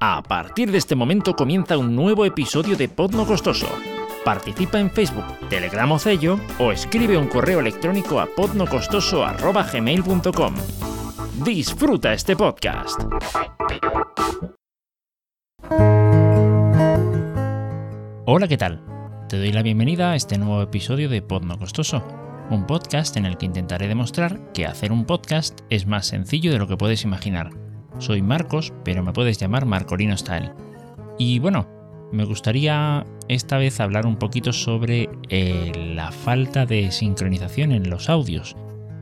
A partir de este momento comienza un nuevo episodio de Podno Costoso. Participa en Facebook, Telegram o Cello o escribe un correo electrónico a podnocostoso.gmail.com. Disfruta este podcast. Hola, ¿qué tal? Te doy la bienvenida a este nuevo episodio de Podno Costoso, un podcast en el que intentaré demostrar que hacer un podcast es más sencillo de lo que puedes imaginar. Soy Marcos, pero me puedes llamar Marcolino Style. Y bueno, me gustaría esta vez hablar un poquito sobre eh, la falta de sincronización en los audios.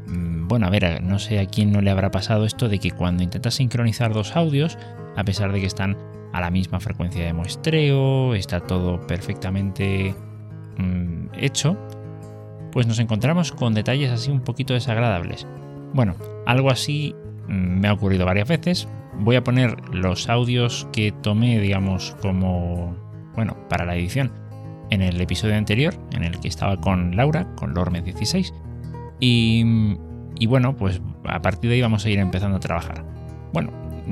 Mm, bueno, a ver, no sé a quién no le habrá pasado esto de que cuando intentas sincronizar dos audios, a pesar de que están a la misma frecuencia de muestreo, está todo perfectamente mm, hecho, pues nos encontramos con detalles así un poquito desagradables. Bueno, algo así me ha ocurrido varias veces. Voy a poner los audios que tomé, digamos, como, bueno, para la edición en el episodio anterior, en el que estaba con Laura, con Lorme 16. Y, y bueno, pues a partir de ahí vamos a ir empezando a trabajar. Bueno,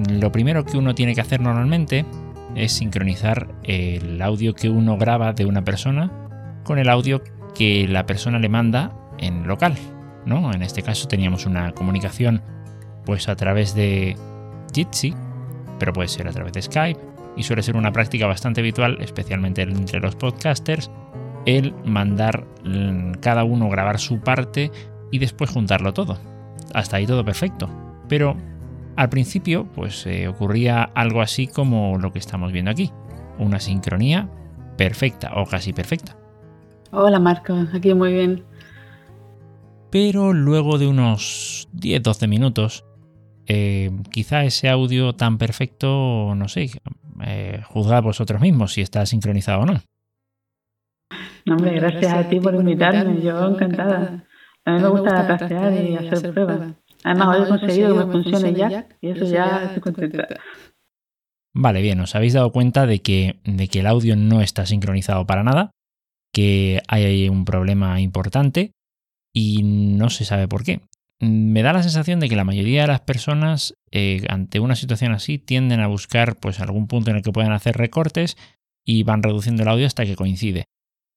lo primero que uno tiene que hacer normalmente es sincronizar el audio que uno graba de una persona con el audio que la persona le manda en local, ¿no? En este caso teníamos una comunicación pues a través de Jitsi, pero puede ser a través de Skype y suele ser una práctica bastante habitual, especialmente entre los podcasters, el mandar mm, cada uno grabar su parte y después juntarlo todo. Hasta ahí todo perfecto. Pero al principio, pues eh, ocurría algo así como lo que estamos viendo aquí, una sincronía perfecta o casi perfecta. Hola Marco, aquí muy bien. Pero luego de unos 10-12 minutos, eh, quizá ese audio tan perfecto, no sé, eh, juzgad vosotros mismos si está sincronizado o no. hombre, gracias a ti por invitarme, yo encantada. A mí me gusta trastear y hacer pruebas. Además, hoy he conseguido que me funcione ya y eso ya estoy contenta. Vale, bien, os habéis dado cuenta de que, de que el audio no está sincronizado para nada, que hay ahí un problema importante y no se sabe por qué. Me da la sensación de que la mayoría de las personas eh, ante una situación así tienden a buscar pues algún punto en el que puedan hacer recortes y van reduciendo el audio hasta que coincide.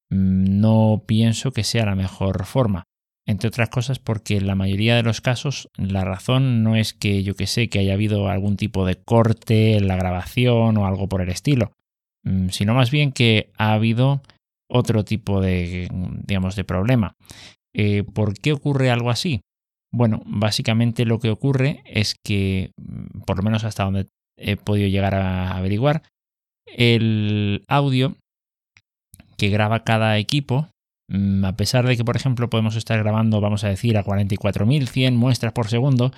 Mm, no pienso que sea la mejor forma entre otras cosas porque en la mayoría de los casos la razón no es que yo que sé que haya habido algún tipo de corte en la grabación o algo por el estilo, mm, sino más bien que ha habido otro tipo de, digamos, de problema. Eh, ¿Por qué ocurre algo así? Bueno, básicamente lo que ocurre es que, mm, por lo menos hasta donde he podido llegar a averiguar, el audio que graba cada equipo Mm, a pesar de que, por ejemplo, podemos estar grabando, vamos a decir, a 44.100 muestras por segundo,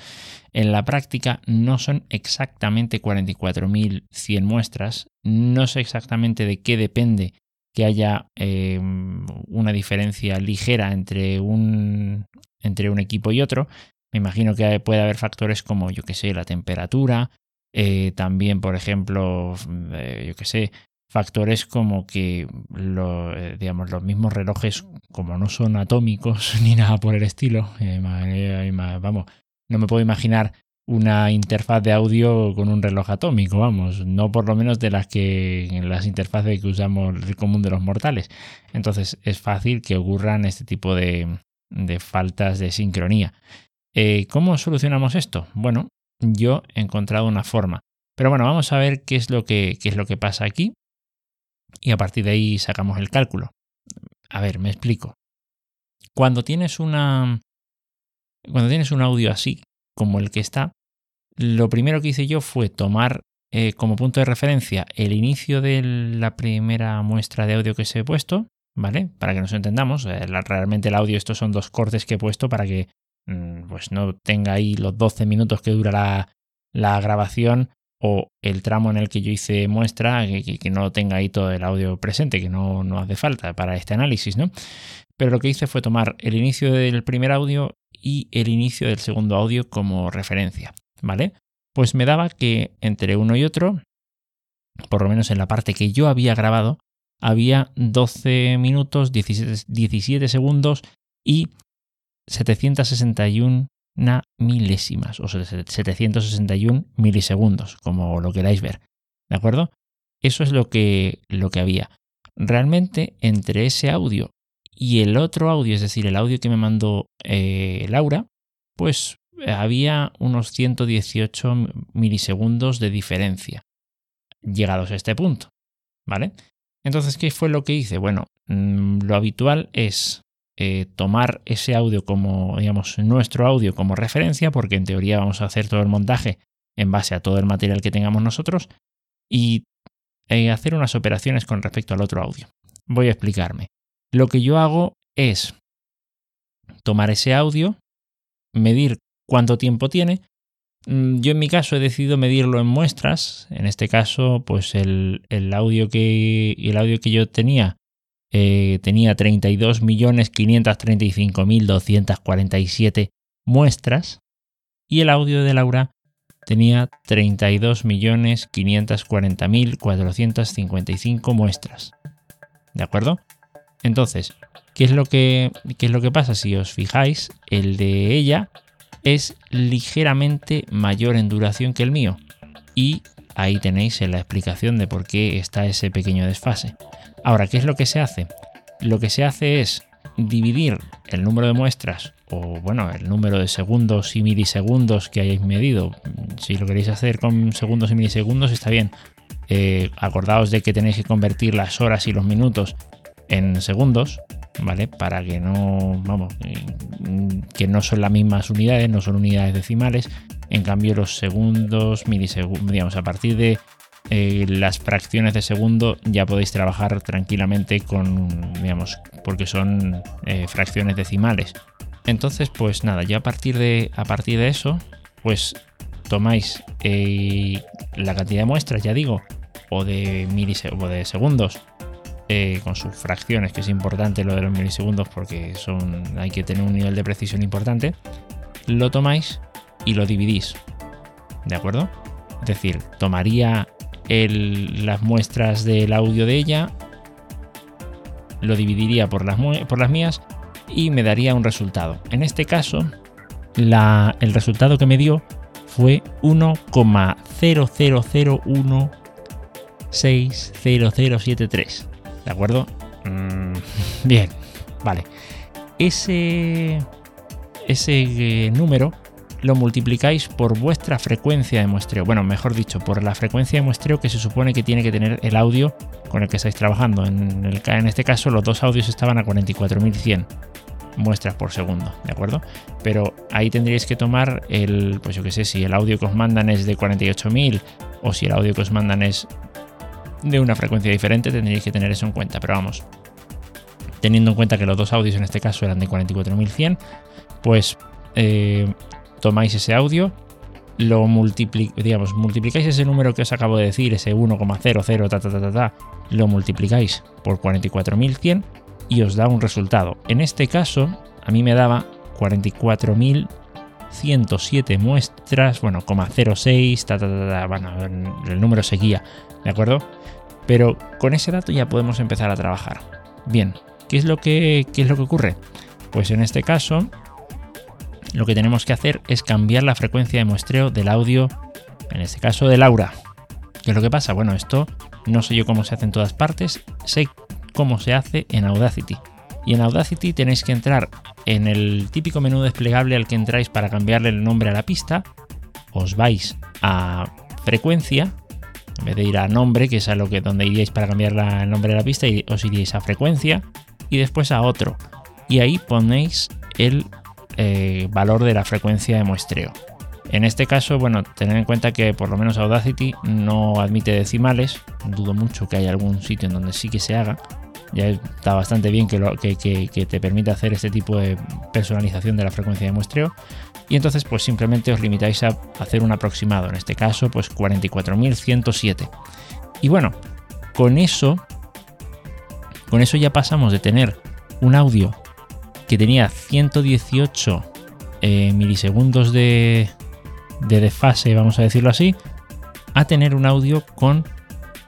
en la práctica no son exactamente 44.100 muestras. No sé exactamente de qué depende que haya eh, una diferencia ligera entre un, entre un equipo y otro. Me imagino que puede haber factores como, yo que sé, la temperatura, eh, también, por ejemplo, eh, yo que sé, factores como que eh, digamos, los mismos relojes, como no son atómicos ni nada por el estilo, vamos, no me puedo imaginar una interfaz de audio con un reloj atómico, vamos, no por lo menos de las que las interfaces que usamos el común de los mortales. Entonces es fácil que ocurran este tipo de, de faltas de sincronía. ¿Cómo solucionamos esto? Bueno, yo he encontrado una forma. Pero bueno, vamos a ver qué es lo que, qué es lo que pasa aquí y a partir de ahí sacamos el cálculo. A ver, me explico. Cuando tienes una cuando tienes un audio así como el que está, lo primero que hice yo fue tomar eh, como punto de referencia el inicio de la primera muestra de audio que se he puesto, ¿vale? Para que nos entendamos. Eh, realmente el audio, estos son dos cortes que he puesto para que mm, pues no tenga ahí los 12 minutos que dura la, la grabación o el tramo en el que yo hice muestra, que, no tenga ahí todo el audio presente, que no, no hace falta para este análisis, ¿no? Pero lo que hice fue tomar el inicio del primer audio y el inicio del segundo audio como referencia, ¿vale? Pues me daba que entre uno y otro, por lo menos en la parte que yo había grabado, había 12 minutos, 17, 17 segundos y 761 milésimas o 761 milisegundos, como lo queráis ver. ¿De acuerdo? Eso es lo que, lo que había. Realmente, entre ese audio y el otro audio, es decir, el audio que me mandó eh, Laura, pues había unos 118 milisegundos de diferencia llegados a este punto. ¿Vale? Entonces, ¿qué fue lo que hice? Bueno, mm, lo habitual es eh, tomar ese audio como, digamos, nuestro audio como referencia, porque en teoría vamos a hacer todo el montaje en base a todo el material que tengamos nosotros y eh, hacer unas operaciones con respecto al otro audio. Voy a explicarme. Lo que yo hago es tomar ese audio, medir cuánto tiempo tiene. Mm, yo en mi caso he decidido medirlo en muestras. En este caso, pues el, audio, que, el audio que yo tenía eh, tenía 32.535.247 muestras y el audio de Laura tenía 32.540.455 muestras. ¿De acuerdo? Entonces, ¿qué es, lo que, ¿qué es lo que pasa? Si os fijáis, el de ella es ligeramente mayor en duración que el mío. Y ahí tenéis la explicación de por qué está ese pequeño desfase. Ahora, ¿qué es lo que se hace? Lo que se hace es dividir el número de muestras o bueno, el número de segundos y milisegundos que hayáis medido. Si lo queréis hacer con segundos y milisegundos está bien. Eh, acordaos de que tenéis que convertir las horas y los minutos en segundos, ¿vale? Para que no, vamos, que no son las mismas unidades, no son unidades decimales. En cambio, los segundos, milisegundos, digamos, a partir de eh, las fracciones de segundo ya podéis trabajar tranquilamente con, digamos, porque son eh, fracciones decimales. Entonces, pues nada, ya a partir de, a partir de eso, pues tomáis eh, la cantidad de muestras, ya digo, o de, o de segundos eh, con sus fracciones, que es importante lo de los milisegundos porque son, hay que tener un nivel de precisión importante, lo tomáis y lo dividís. ¿De acuerdo? Es decir, tomaría las muestras del audio de ella, lo dividiría por las, por las mías y me daría un resultado. En este caso, el resultado que me dio fue 1,00016073. ¿De acuerdo? Mm, bien, vale. Ese, ese eh, número lo multiplicáis por vuestra frecuencia de muestreo. Bueno, mejor dicho, por la frecuencia de muestreo que se supone que tiene que tener el audio con el que estáis trabajando. En, el, en este caso, los dos audios estaban a 44.100 muestras por segundo, ¿de acuerdo? Pero ahí tendríais que tomar el, pues yo qué sé, si el audio que os mandan es de 48.000 o si el audio que os mandan es de una frecuencia diferente, tendríais que tener eso en cuenta. Pero vamos, teniendo en cuenta que los dos audios en este caso eran de 44.100, pues eh, tomáis ese audio, lo digamos, multiplicáis ese número que os acabo de decir, ese 1,00 ta, ta, ta, ta, lo multiplicáis por 44.100 y os da un resultado. En este caso, a mí me daba 44.107 muestras, bueno, 0,06, ta, ta, ta, bueno, el número seguía, ¿de acuerdo? Pero con ese dato ya podemos empezar a trabajar. Bien, ¿qué es lo que, qué es lo que ocurre? Pues en este caso, lo que tenemos que hacer es cambiar la frecuencia de muestreo del audio, en este caso de Laura. ¿Qué es lo que pasa? Bueno, esto no sé yo cómo se hace en todas partes, sé cómo se hace en Audacity. Y en Audacity tenéis que entrar en el típico menú desplegable al que entráis para cambiarle el nombre a la pista. Os vais a frecuencia, en vez de ir a nombre, que es a lo que donde iríais para cambiar el nombre de la pista, os iríais a frecuencia y después a otro. Y ahí ponéis el eh, valor de la frecuencia de muestreo. En este caso, bueno, tener en cuenta que por lo menos Audacity no admite decimales. Dudo mucho que haya algún sitio en donde sí que se haga. Ya está bastante bien que, que, te permita hacer este tipo de personalización de la frecuencia de muestreo. Y entonces, pues simplemente os limitáis a hacer un aproximado. En este caso, pues 44.107. Y bueno, con eso, con eso ya pasamos de tener un audio que tenía 118 eh, milisegundos de, de desfase, vamos a decirlo así, a tener un audio con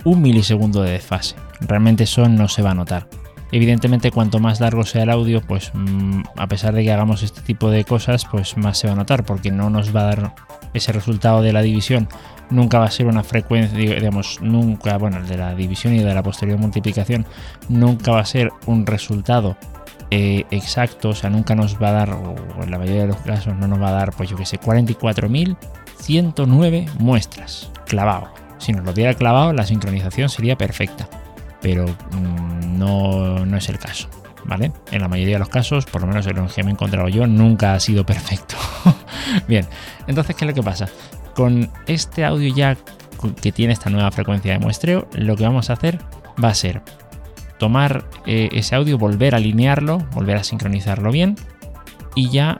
un milisegundo de desfase. Realmente eso no se va a notar. Evidentemente, cuanto más largo sea el audio, pues mm, a pesar de que hagamos este tipo de cosas, pues más se va a notar, porque no nos va a dar ese resultado de la división. Nunca va a ser una frecuencia, digamos, nunca, bueno, el de la división y de la posterior multiplicación, nunca va a ser un resultado eh, exacto, o sea, nunca nos va a dar, o en la mayoría de los casos no nos va a dar, pues yo que sé, 44.109 muestras, clavado. Si nos lo diera clavado, la sincronización sería perfecta pero mm, no, no, es el caso. ¿Vale? En la mayoría de los casos, por lo menos en los que me he encontrado yo, nunca ha sido perfecto. Bien, entonces, ¿qué es lo que pasa? Con este audio ya que tiene esta nueva frecuencia de muestreo, lo que vamos a hacer va a ser tomar eh, ese audio, volver a alinearlo, volver a sincronizarlo bien y ya,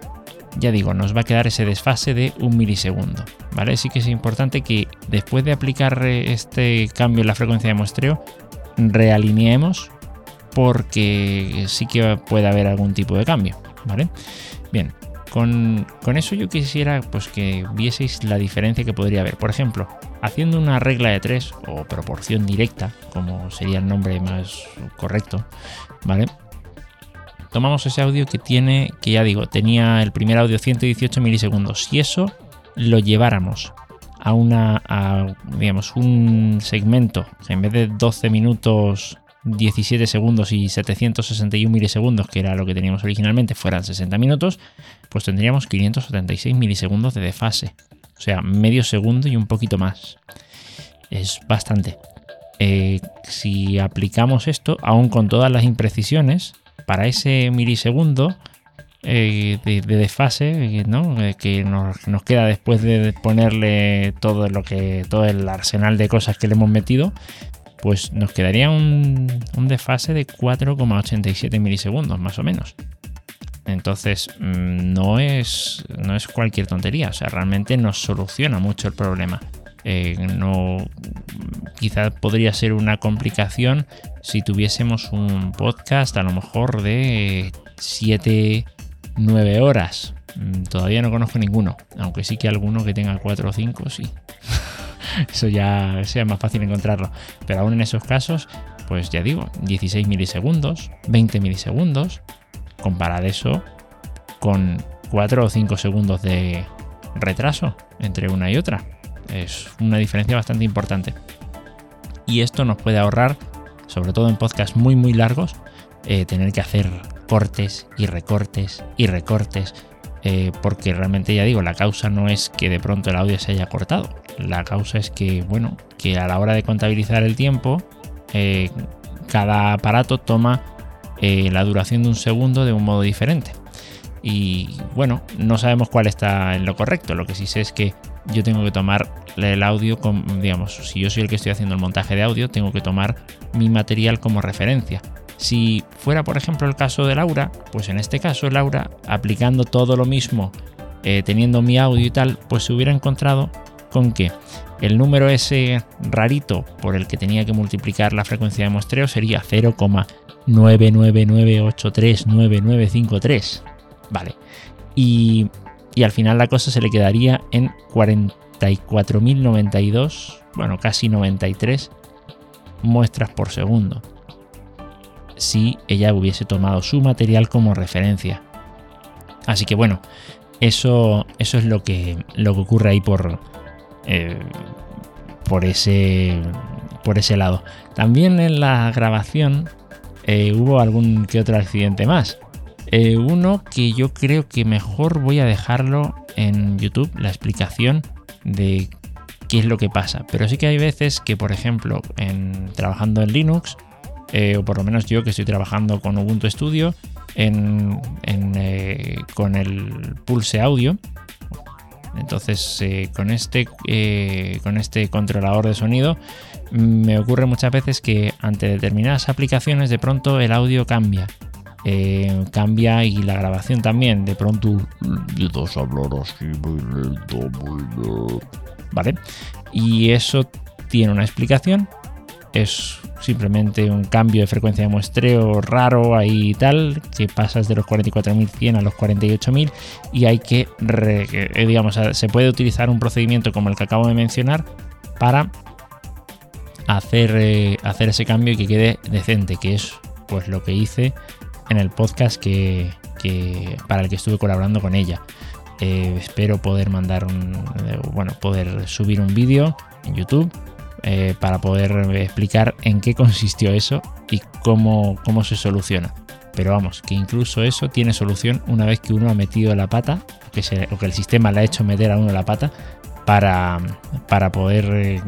ya digo, nos va a quedar ese desfase de un milisegundo. ¿Vale? Sí que es importante que después de aplicar eh, este cambio en la frecuencia de muestreo, realineemos porque sí que puede haber algún tipo de cambio, ¿vale? Bien, con, eso yo quisiera pues que vieseis la diferencia que podría haber. Por ejemplo, haciendo una regla de 3 o proporción directa, como sería el nombre más correcto, ¿vale? Tomamos ese audio que tiene, que ya digo, tenía el primer audio 118 milisegundos. Si eso lo lleváramos a una, digamos, un segmento en vez de 12 minutos 17 segundos y 761 milisegundos, que era lo que teníamos originalmente, fueran 60 minutos, pues tendríamos 576 milisegundos de desfase. O sea, medio segundo y un poquito más. Es bastante. Eh, si aplicamos esto, aún con todas las imprecisiones, para ese milisegundo eh, de, desfase ¿no? Eh, que nos, queda después de ponerle todo lo que todo el arsenal de cosas que le hemos metido pues nos quedaría un, desfase de 4,87 milisegundos más o menos entonces mm, no es no es cualquier tontería o sea realmente nos soluciona mucho el problema eh, no quizás podría ser una complicación si tuviésemos un podcast a lo mejor de 7 9 horas. Mm, todavía no conozco ninguno, aunque sí que alguno que tenga 4 o 5, sí. Eso ya sea más fácil encontrarlo. Pero aún en esos casos, pues ya digo, 16 milisegundos, 20 milisegundos. Comparad eso con 4 o 5 segundos de retraso entre una y otra. Es una diferencia bastante importante. Y esto nos puede ahorrar, sobre todo en podcasts muy muy largos, eh, tener que hacer cortes y recortes y recortes, eh, porque realmente ya digo, la causa no es que de pronto el audio se haya cortado, la causa es que, bueno, que a la hora de contabilizar el tiempo, eh, cada aparato toma eh, la duración de un segundo de un modo diferente. Y bueno, no sabemos cuál está en lo correcto. Lo que sí sé es que yo tengo que tomar el audio, con, digamos, si yo soy el que estoy haciendo el montaje de audio, tengo que tomar mi material como referencia. Si fuera, por ejemplo, el caso de Laura, pues en este caso Laura, aplicando todo lo mismo, eh, teniendo mi audio y tal, pues se hubiera encontrado con que el número ese rarito por el que tenía que multiplicar la frecuencia de muestreo sería 0,999839953. Vale. Y, y al final la cosa se le quedaría en 44.092, bueno, casi 93 muestras por segundo si ella hubiese tomado su material como referencia. Así que bueno, eso, eso es lo que, lo que ocurre ahí por, eh, por, ese, por ese lado. También en la grabación eh, hubo algún que otro accidente más. Eh, uno que yo creo que mejor voy a dejarlo en YouTube, la explicación de qué es lo que pasa. Pero sí que hay veces que, por ejemplo, en, trabajando en Linux, eh, o por lo menos yo que estoy trabajando con Ubuntu Studio, eh, con el Pulse Audio. Entonces, eh, con, este, con este controlador de sonido, me ocurre muchas veces que ante determinadas aplicaciones, de pronto el audio cambia. cambia y la grabación también. De pronto, ¿Vale? Y eso tiene una explicación. Es simplemente un cambio de frecuencia de muestreo raro ahí y tal, que pasas de los 44.100 a los 48.000 y hay que, eh, digamos, se puede utilizar un procedimiento como el que acabo de mencionar para hacer, eh, hacer ese cambio y que quede decente, que es pues lo que hice en el podcast que, para el que estuve colaborando con ella. Eh, espero poder mandar un, eh, bueno, poder subir un vídeo en YouTube eh, para poder explicar en qué consistió eso y cómo, cómo se soluciona. Pero vamos, que incluso eso tiene solución una vez que uno ha metido la pata, o que, que el sistema le ha hecho meter a uno la pata para, para poder,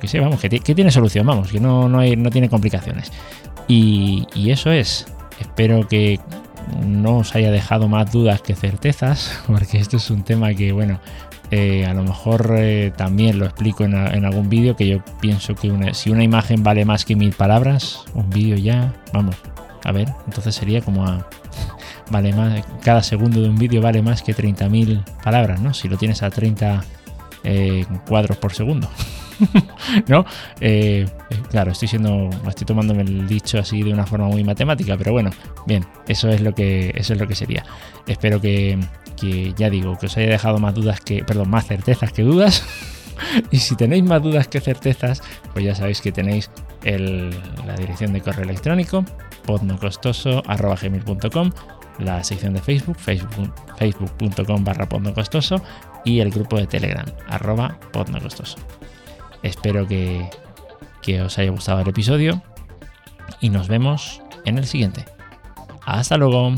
que sé, vamos, que, tiene solución, vamos, que no, no, hay, no tiene complicaciones. Y eso es, espero que no os haya dejado más dudas que certezas, porque esto es un tema que, bueno, eh, a lo mejor eh, también lo explico en, algún vídeo, que yo pienso que si una imagen vale más que mil palabras, un vídeo ya, vamos, a ver, entonces sería como a, vale más, cada segundo de un vídeo vale más que 30.000 palabras, ¿no? Si lo tienes a 30 eh, cuadros por segundo. ¿No? Eh, eh, claro, estoy siendo. Estoy tomándome el dicho así de una forma muy matemática, pero bueno, bien, eso es lo que. Eso es lo que sería. Espero que, ya digo, que os haya dejado más dudas que. Perdón, más certezas que dudas. y si tenéis más dudas que certezas, pues ya sabéis que tenéis la dirección de correo electrónico, podnocostoso.gmail.com, la sección de Facebook, facebook.com barra podnocostoso y el grupo de Telegram, arroba podnocostoso. Espero que, que os haya gustado el episodio y nos vemos en el siguiente. Hasta luego.